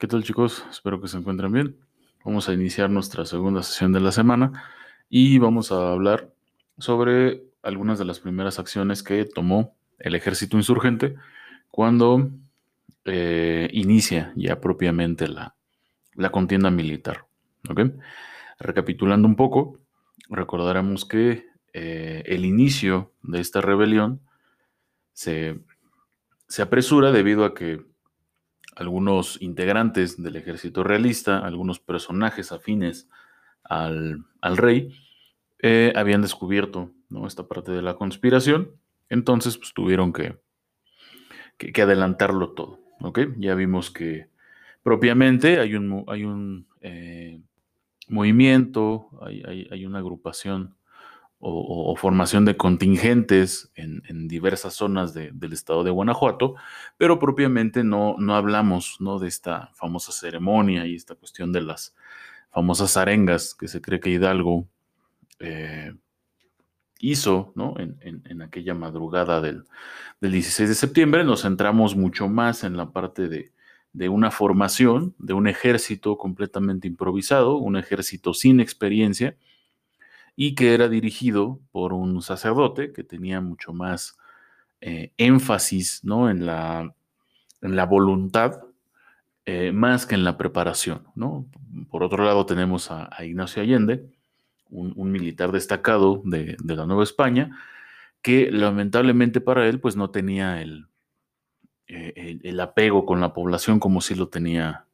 ¿Qué tal chicos? Espero que se encuentren bien. Vamos a iniciar nuestra segunda sesión de la semana y vamos a hablar sobre algunas de las primeras acciones que tomó el ejército insurgente cuando eh, inicia ya propiamente la, contienda militar. Recapitulando un poco, recordaremos que eh, el inicio de esta rebelión se, se apresura debido a que algunos integrantes del ejército realista, algunos personajes afines al, rey, eh, habían descubierto ¿no? esta parte de la conspiración, entonces pues, tuvieron que, que, adelantarlo todo. Ya vimos que propiamente hay un, hay un eh, movimiento, hay, hay, una agrupación o, formación de contingentes en, diversas zonas del estado de Guanajuato, pero propiamente no, no hablamos ¿no? de esta famosa ceremonia y esta cuestión de las famosas arengas que se cree que Hidalgo eh, hizo ¿no? en, aquella madrugada del, 16 de septiembre. Nos centramos mucho más en la parte de, de una formación, de un ejército completamente improvisado, un ejército sin experiencia y que era dirigido por un sacerdote que tenía mucho más eh, énfasis ¿no? en, la, en la voluntad eh, más que en la preparación. ¿no? Por otro lado tenemos a, Ignacio Allende, un, militar destacado de, la Nueva España, que lamentablemente para él pues no tenía el, eh, el, apego con la población como sí lo tenía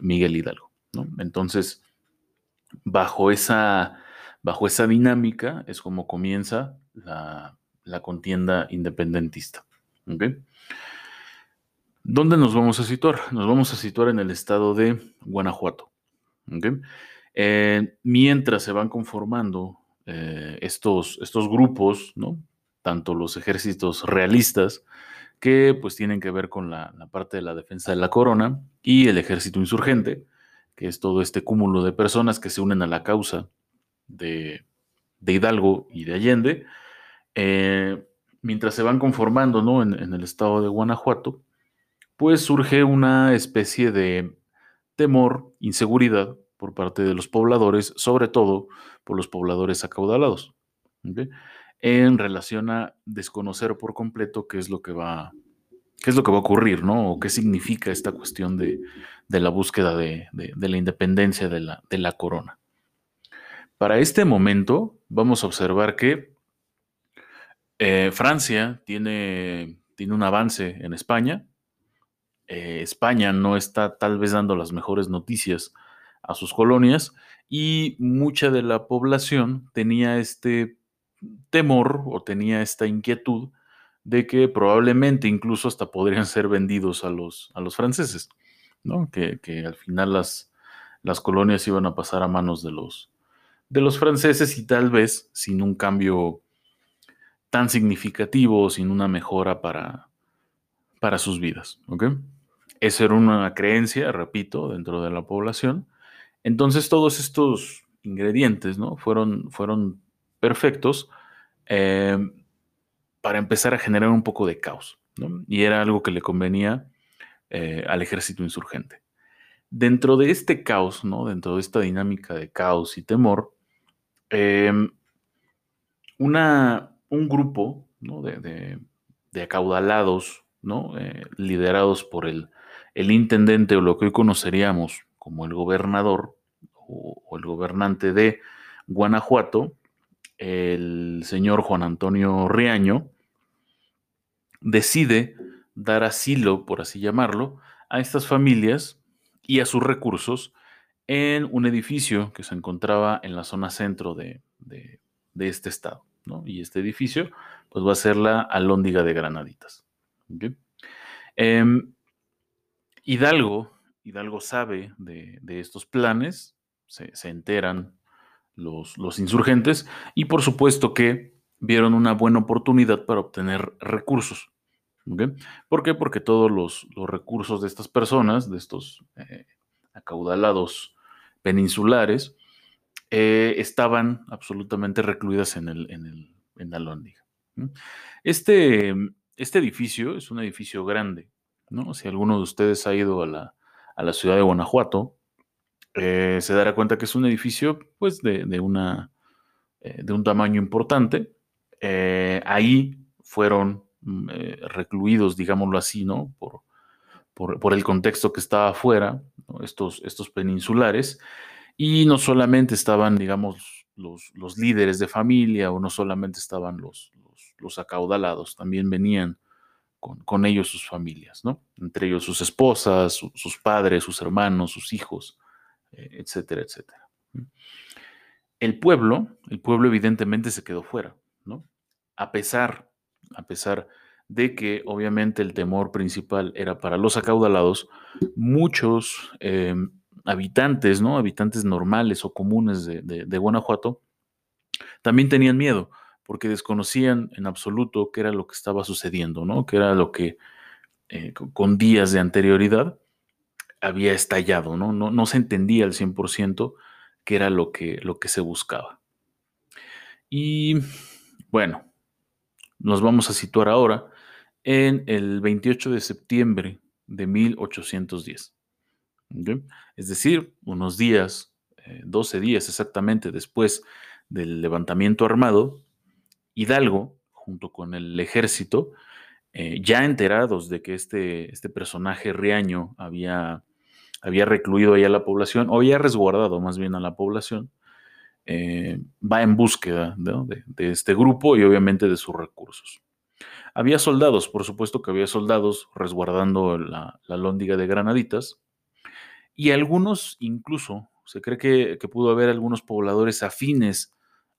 Miguel Hidalgo. ¿no? Entonces, bajo esa Bajo esa dinámica es como comienza la, contienda independentista. ¿Dónde nos vamos a situar? Nos vamos a situar en el estado de Guanajuato. Mientras se van conformando eh, estos, estos grupos, ¿no? tanto los ejércitos realistas, que pues tienen que ver con la, la, parte de la defensa de la corona, y el ejército insurgente, que es todo este cúmulo de personas que se unen a la causa de, Hidalgo y de Allende, eh, mientras se van conformando ¿no? en, el estado de Guanajuato, pues surge una especie de temor, inseguridad por parte de los pobladores, sobre todo por los pobladores acaudalados, en relación a desconocer por completo qué es lo que va, qué es lo que va a ocurrir, ¿no? O qué significa esta cuestión de, la búsqueda de, la independencia de la, de la corona. Para este momento vamos a observar que eh, Francia tiene, tiene, un avance en España. Eh, España no está tal vez dando las mejores noticias a sus colonias y mucha de la población tenía este temor o tenía esta inquietud de que probablemente incluso hasta podrían ser vendidos a los, a los franceses, ¿no? que, que al final las, las colonias iban a pasar a manos de los, de los franceses y tal vez sin un cambio tan significativo, sin una mejora para, para sus vidas. Esa era una creencia, repito, dentro de la población. Entonces todos estos ingredientes ¿no? fueron, fueron perfectos em, para empezar a generar un poco de caos. Y era algo que le convenía eh, al ejército insurgente. Dentro de este caos, ¿no? dentro de esta dinámica de caos y temor, Em, una, un grupo de, acaudalados, ¿no? Eh, liderados por el, el, intendente o lo que hoy conoceríamos como el gobernador o, el gobernante de Guanajuato, el señor Juan Antonio Riaño, decide dar asilo, por así llamarlo, a estas familias y a sus recursos en un edificio que se encontraba en la zona centro de, este estado. Y este edificio pues va a ser la Alhóndiga de Granaditas. Em, Hidalgo, Hidalgo sabe de, estos planes, se, enteran los, los, insurgentes y por supuesto que vieron una buena oportunidad para obtener recursos. ¿Por qué? Porque todos los, recursos de estas personas, de estos eh, acaudalados peninsulares eh, estaban absolutamente recluidas en, el, en, el, en la Lóndiga. Este, este edificio es un edificio grande, ¿no? Si alguno de ustedes ha ido a la, a la ciudad de Guanajuato, eh, se dará cuenta que es un edificio pues de, una, eh, de un tamaño importante. Ahí fueron mm, recluidos, digámoslo así, ¿no? Por, por, el contexto que estaba afuera, estos, estos peninsulares, y no solamente estaban, digamos, los, los, líderes de familia o no solamente estaban los, los, acaudalados, también venían con, con, ellos sus familias, ¿no? Entre ellos sus esposas, sus padres, sus hermanos, sus hijos, eh, etcétera, etcétera. El pueblo, el pueblo evidentemente se quedó fuera, ¿no? A pesar, a pesar de que obviamente el temor principal era para los acaudalados, muchos em, habitantes, ¿no? Habitantes normales o comunes de, Guanajuato, también tenían miedo, porque desconocían en absoluto qué era lo que estaba sucediendo, ¿no? Qué era lo que eh, con días de anterioridad había estallado, ¿no? No, no se entendía al 100% qué era lo que, lo que se buscaba. Y bueno, nos vamos a situar ahora en el 28 de septiembre de 1810. Es decir, unos días, 12 eh, días exactamente después del levantamiento armado, Hidalgo, junto con el ejército, eh, ya enterados de que este, este personaje riaño había, había recluido ahí a la población, o había resguardado más bien a la población, eh, va en búsqueda de, este grupo y obviamente de sus recursos. Había soldados, por supuesto que había soldados resguardando la, lóndiga de granaditas, y algunos incluso, se cree que, pudo haber algunos pobladores afines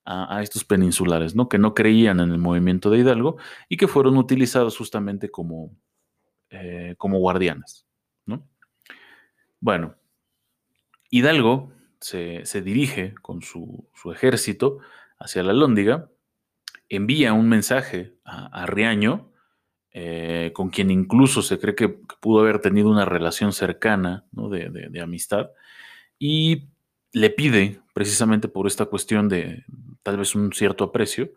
a, estos peninsulares, ¿no? que no creían en el movimiento de Hidalgo y que fueron utilizados justamente como, eh, como guardianes. ¿no? Bueno, Hidalgo se, dirige con su, ejército hacia la Lóndiga, envía un mensaje a, Riaño, eh, con quien incluso se cree que, pudo haber tenido una relación cercana de, amistad, y le pide, precisamente por esta cuestión de tal vez un cierto aprecio,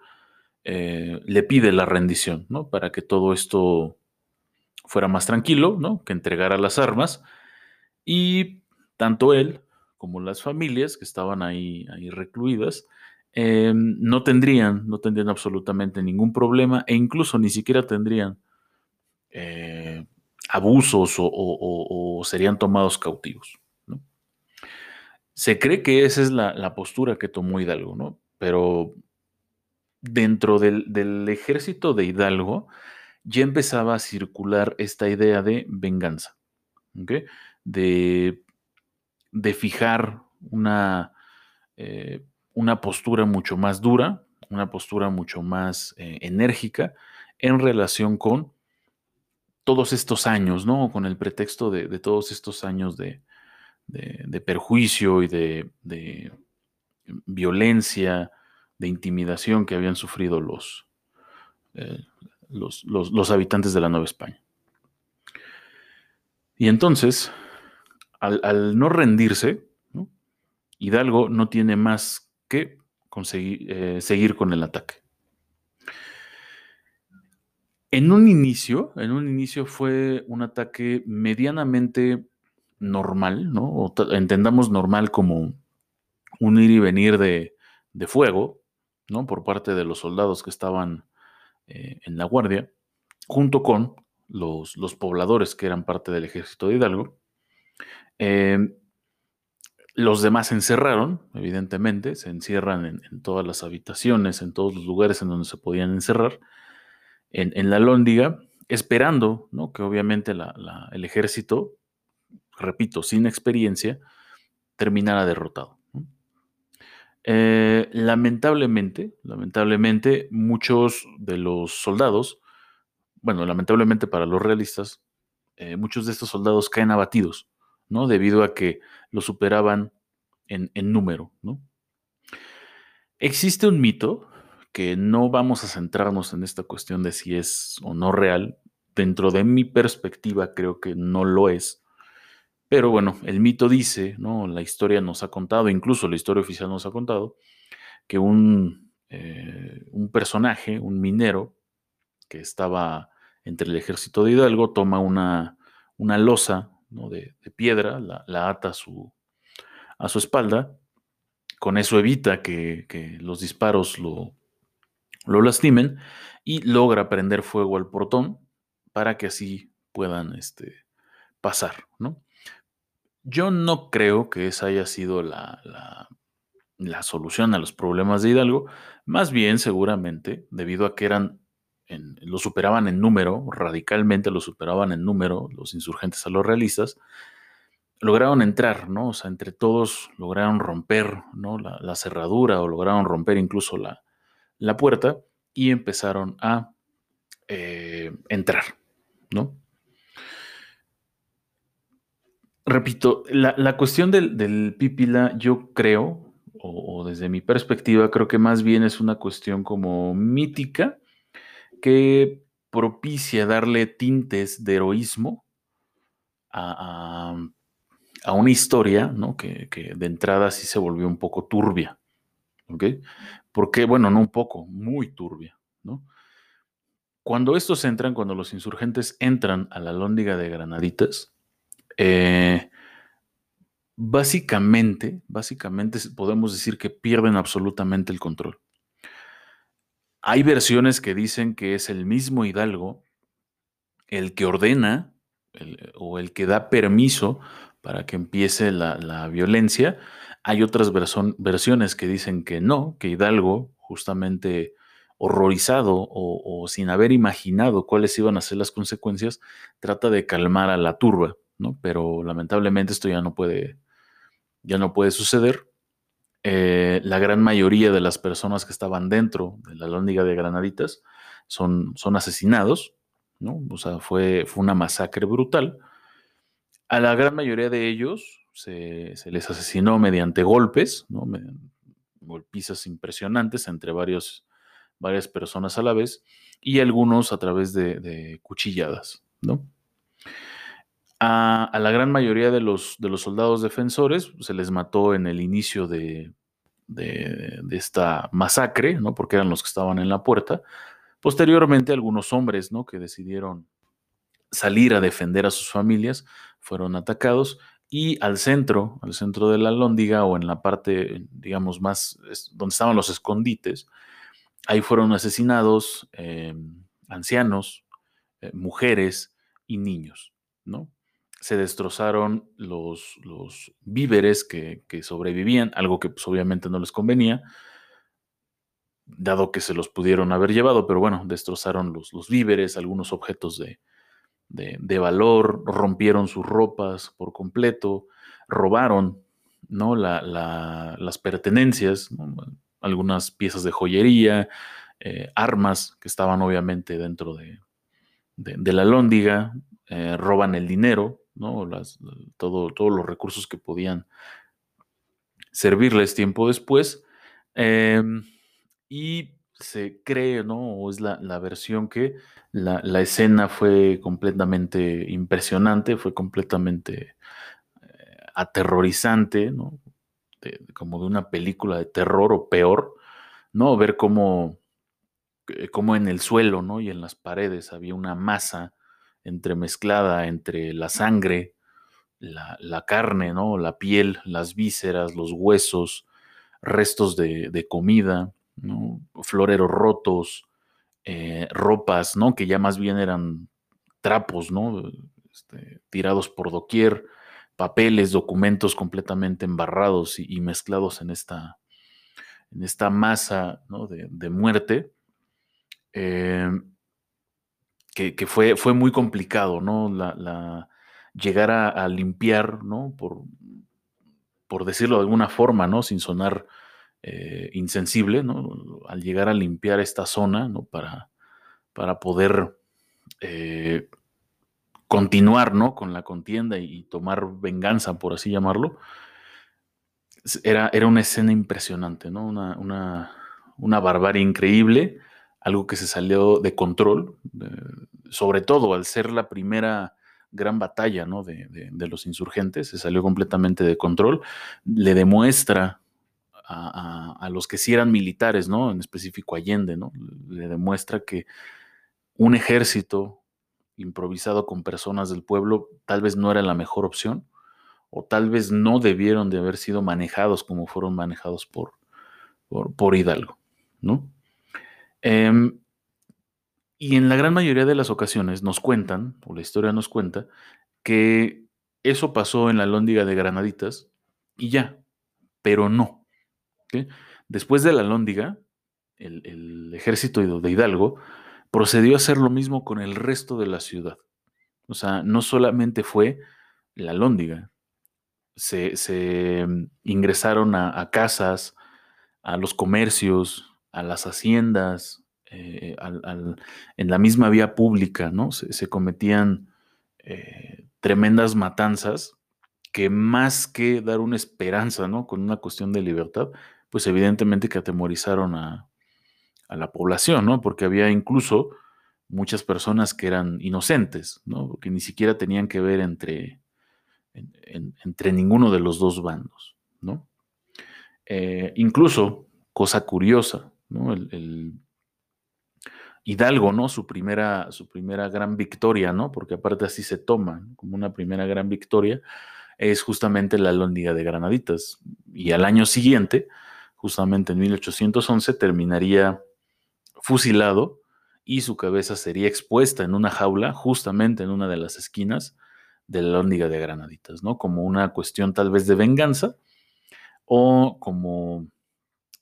eh, le pide la rendición, ¿no? Para que todo esto fuera más tranquilo, ¿no? Que entregara las armas, y tanto él como las familias que estaban ahí, ahí recluidas, eh, no tendrían, no tendrían absolutamente ningún problema e incluso ni siquiera tendrían eh, abusos o, serían tomados cautivos. Se cree que esa es la, postura que tomó Hidalgo, ¿no? Pero dentro del, ejército de Hidalgo ya empezaba a circular esta idea de venganza, de, de, fijar una, eh, una postura mucho más dura, una postura mucho más eh, enérgica en relación con todos estos años, ¿no? Con el pretexto de, todos estos años de, perjuicio y de, violencia, de intimidación que habían sufrido los, eh, los, habitantes de la Nueva España. Y entonces, al, no rendirse, Hidalgo no tiene más que conseguir, eh, seguir con el ataque. En un inicio, en un inicio fue un ataque medianamente normal, ¿no? Entendamos normal como un ir y venir de, fuego, ¿no? Por parte de los soldados que estaban eh, en la guardia, junto con los, los, pobladores que eran parte del ejército de Hidalgo. Em, los demás se encerraron, evidentemente, se encierran en, todas las habitaciones, en todos los lugares en donde se podían encerrar en, la lóndiga, esperando ¿no? que obviamente el ejército, repito, sin experiencia, terminara derrotado. Eh, lamentablemente, lamentablemente, muchos de los soldados, bueno, lamentablemente para los realistas, eh, muchos de estos soldados caen abatidos, ¿no? Debido a que lo superaban en, en número, ¿no? Existe un mito que no vamos a centrarnos en esta cuestión de si es o no real. Dentro de mi perspectiva creo que no lo es. Pero bueno, el mito dice, ¿no? La historia nos ha contado, incluso la historia oficial nos ha contado, que un, eh, un personaje, un minero, que estaba entre el ejército de Hidalgo, toma una, una losa de, piedra, la, ata a su, a su espalda. Con eso evita que, los disparos lo, lo, lastimen y logra prender fuego al portón para que así puedan este, pasar. ¿no? Yo no creo que esa haya sido la, la, solución a los problemas de Hidalgo, más bien seguramente debido a que eran, lo superaban en número, radicalmente lo superaban en número los insurgentes a los realistas, lograron entrar, ¿no? O sea, entre todos lograron romper, ¿no? La, cerradura o lograron romper incluso la, la puerta y empezaron a eh, entrar, ¿no? repito, la, cuestión del, pípila, yo creo, o, desde mi perspectiva, creo que más bien es una cuestión como mítica que propicia darle tintes de heroísmo a, una historia, ¿no? Que, de entrada sí se volvió un poco turbia. ¿Ok? Porque, bueno, no un poco, muy turbia, ¿no? Cuando estos entran, cuando los insurgentes entran a la lóndiga de Granaditas, eh, básicamente, básicamente podemos decir que pierden absolutamente el control. Hay versiones que dicen que es el mismo Hidalgo el que ordena o el que da permiso para que empiece la, violencia. Hay otras versiones que dicen que no, que Hidalgo, justamente horrorizado o, o, sin haber imaginado cuáles iban a ser las consecuencias, trata de calmar a la turba. Pero lamentablemente esto ya no puede, ya no puede suceder. Eh, la gran mayoría de las personas que estaban dentro de la lóndiga de Granaditas son, son asesinados, ¿no? O sea, fue, fue una masacre brutal. A la gran mayoría de ellos se, les asesinó mediante golpes, ¿no? golpizas impresionantes entre varios, varias personas a la vez y algunos a través de cuchilladas, ¿no? A, la gran mayoría de los, de los soldados defensores se les mató en el inicio de, esta masacre, ¿no? porque eran los que estaban en la puerta. Posteriormente, algunos hombres ¿no? que decidieron salir a defender a sus familias fueron atacados y al centro, al centro de la lóndiga o en la parte, digamos, más donde estaban los escondites, ahí fueron asesinados em, ancianos, eh, mujeres y niños, ¿no? Se destrozaron los, los víveres que, sobrevivían, algo que pues, obviamente no les convenía, dado que se los pudieron haber llevado, pero bueno, destrozaron los, los víveres, algunos objetos de, valor, rompieron sus ropas por completo, robaron ¿no? las pertenencias, algunas piezas de joyería, eh, armas que estaban obviamente dentro de, la lóndiga, eh, roban el dinero, ¿no? Las, todo, todos los recursos que podían servirles tiempo después. Em, y se cree, ¿no? O es la, versión que la, escena fue completamente impresionante, fue completamente eh, aterrorizante, ¿no? como de una película de terror o peor, ¿no? Ver cómo, eh, cómo en el suelo, ¿no? Y en las paredes había una masa entremezclada entre la sangre, la, carne, ¿no? la piel, las vísceras, los huesos, restos de, comida, ¿no? floreros rotos, eh, ropas, ¿no? que ya más bien eran trapos, ¿no? Este, tirados por doquier, papeles, documentos completamente embarrados y, mezclados en esta, en esta masa de, muerte. Eh, que, fue, fue, muy complicado, ¿no? La, llegar a, limpiar, ¿no? Por, por, decirlo de alguna forma, ¿no? Sin sonar eh, insensible, ¿no? Al llegar a limpiar esta zona, ¿no? Para, para poder eh, continuar, ¿no? Con la contienda y, tomar venganza, por así llamarlo. Era, era una escena impresionante, ¿no? Una, una, una barbarie increíble algo que se salió de control, sobre todo al ser la primera gran batalla ¿no? de, los insurgentes, se salió completamente de control, le demuestra a, los que sí eran militares, ¿no? en específico Allende, ¿no? le demuestra que un ejército improvisado con personas del pueblo tal vez no era la mejor opción o tal vez no debieron de haber sido manejados como fueron manejados por, por, Hidalgo, ¿no? Em, y en la gran mayoría de las ocasiones nos cuentan, o la historia nos cuenta, que eso pasó en la Lóndiga de Granaditas y ya, pero no. Después de la Lóndiga, el, ejército de Hidalgo procedió a hacer lo mismo con el resto de la ciudad. O sea, no solamente fue la Lóndiga, se, mm, ingresaron a, casas, a los comercios, a las haciendas, eh, en la misma vía pública, ¿no? Se, cometían eh, tremendas matanzas que más que dar una esperanza, ¿no? Con una cuestión de libertad, pues evidentemente que atemorizaron a, la población, ¿no? Porque había incluso muchas personas que eran inocentes, ¿no? Que ni siquiera tenían que ver entre, entre ninguno de los dos bandos, ¿no? Eh, incluso, cosa curiosa, El, Hidalgo, ¿no? Su primera, su primera gran victoria, ¿no? Porque aparte así se toma como una primera gran victoria, es justamente la Lóndiga de Granaditas. Y al año siguiente, justamente en 1811, terminaría fusilado y su cabeza sería expuesta en una jaula, justamente en una de las esquinas de la Lóndiga de Granaditas, ¿no? Como una cuestión tal vez de venganza o como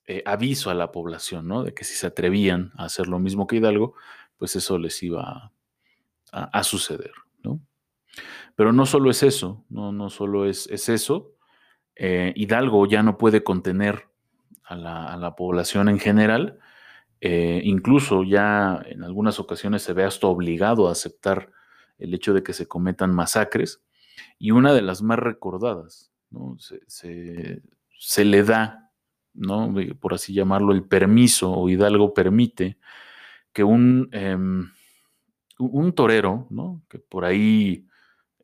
eh, aviso a la población, ¿no? De que si se atrevían a hacer lo mismo que Hidalgo, pues eso les iba a, suceder, ¿no? Pero no solo es eso, no, no solo es, es eso. Eh, Hidalgo ya no puede contener a la, población en general, eh, incluso ya en algunas ocasiones se ve hasta obligado a aceptar el hecho de que se cometan masacres. Y una de las más recordadas, ¿no? se, le da, ¿no? por así llamarlo, el permiso, o Hidalgo permite que un, em, un torero, ¿no? que por ahí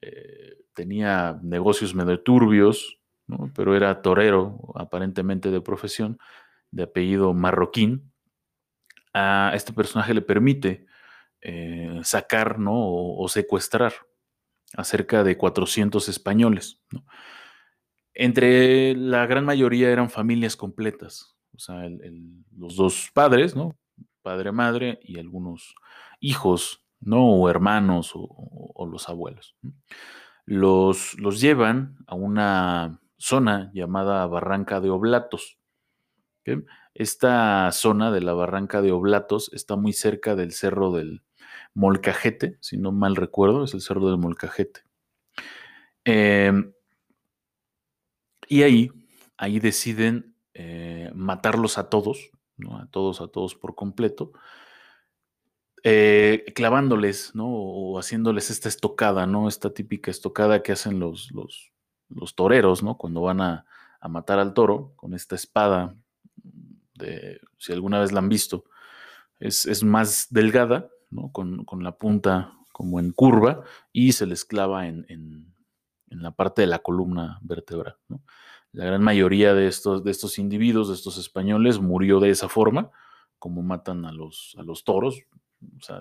eh, tenía negocios medio turbios, ¿no? pero era torero aparentemente de profesión, de apellido marroquín, a este personaje le permite eh, sacar ¿no? o, secuestrar a cerca de 400 españoles. Entre la gran mayoría eran familias completas, o sea, los dos padres, ¿no? padre, madre y algunos hijos, ¿no? o hermanos o, los abuelos. Los, los llevan a una zona llamada Barranca de Oblatos. Esta zona de la Barranca de Oblatos está muy cerca del Cerro del, Molcajete, si no mal recuerdo, es el cerro del Molcajete. Em, y ahí, ahí deciden eh, matarlos a todos, a todos, a todos por completo, eh, clavándoles, ¿no? O haciéndoles esta estocada, ¿no? Esta típica estocada que hacen los, los, toreros, ¿no? Cuando van a, a, matar al toro con esta espada, de, si alguna vez la han visto, es, es más delgada, con, la punta como en curva y se les clava en, la parte de la columna vertebral. La gran mayoría de estos, de estos individuos, de estos españoles, murió de esa forma, como matan a los, a los toros, o sea,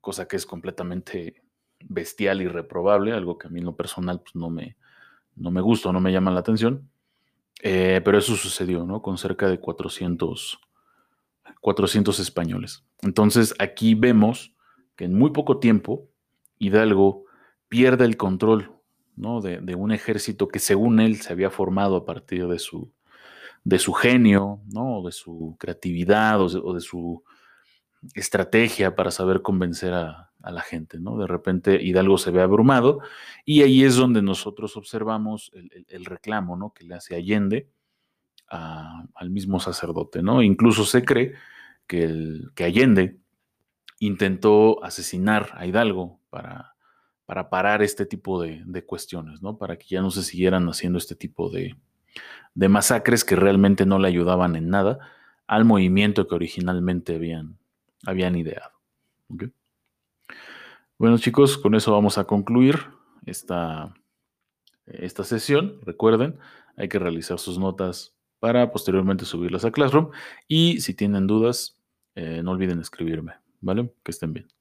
cosa que es completamente bestial y reprobable, algo que a mí en lo personal pues, no, me, no me gusta, no me llama la atención. Eh, pero eso sucedió, ¿no? Con cerca de 400, 400 españoles. Entonces aquí vemos que en muy poco tiempo Hidalgo pierde el control ¿no? de, un ejército que según él se había formado a partir de su, de su genio, ¿no? de su creatividad o de, su estrategia para saber convencer a, la gente. ¿no? De repente Hidalgo se ve abrumado y ahí es donde nosotros observamos el, reclamo ¿no? que le hace Allende al mismo sacerdote. ¿no? Incluso se cree que, el, que Allende intentó asesinar a Hidalgo para, para parar este tipo de, cuestiones, ¿no? Para que ya no se siguieran haciendo este tipo de, masacres que realmente no le ayudaban en nada al movimiento que originalmente habían, habían ideado. Bueno chicos, con eso vamos a concluir esta, esta sesión. Recuerden, hay que realizar sus notas para posteriormente subirlas a Classroom. Y si tienen dudas, eh, no olviden escribirme, ¿vale? Que estén bien.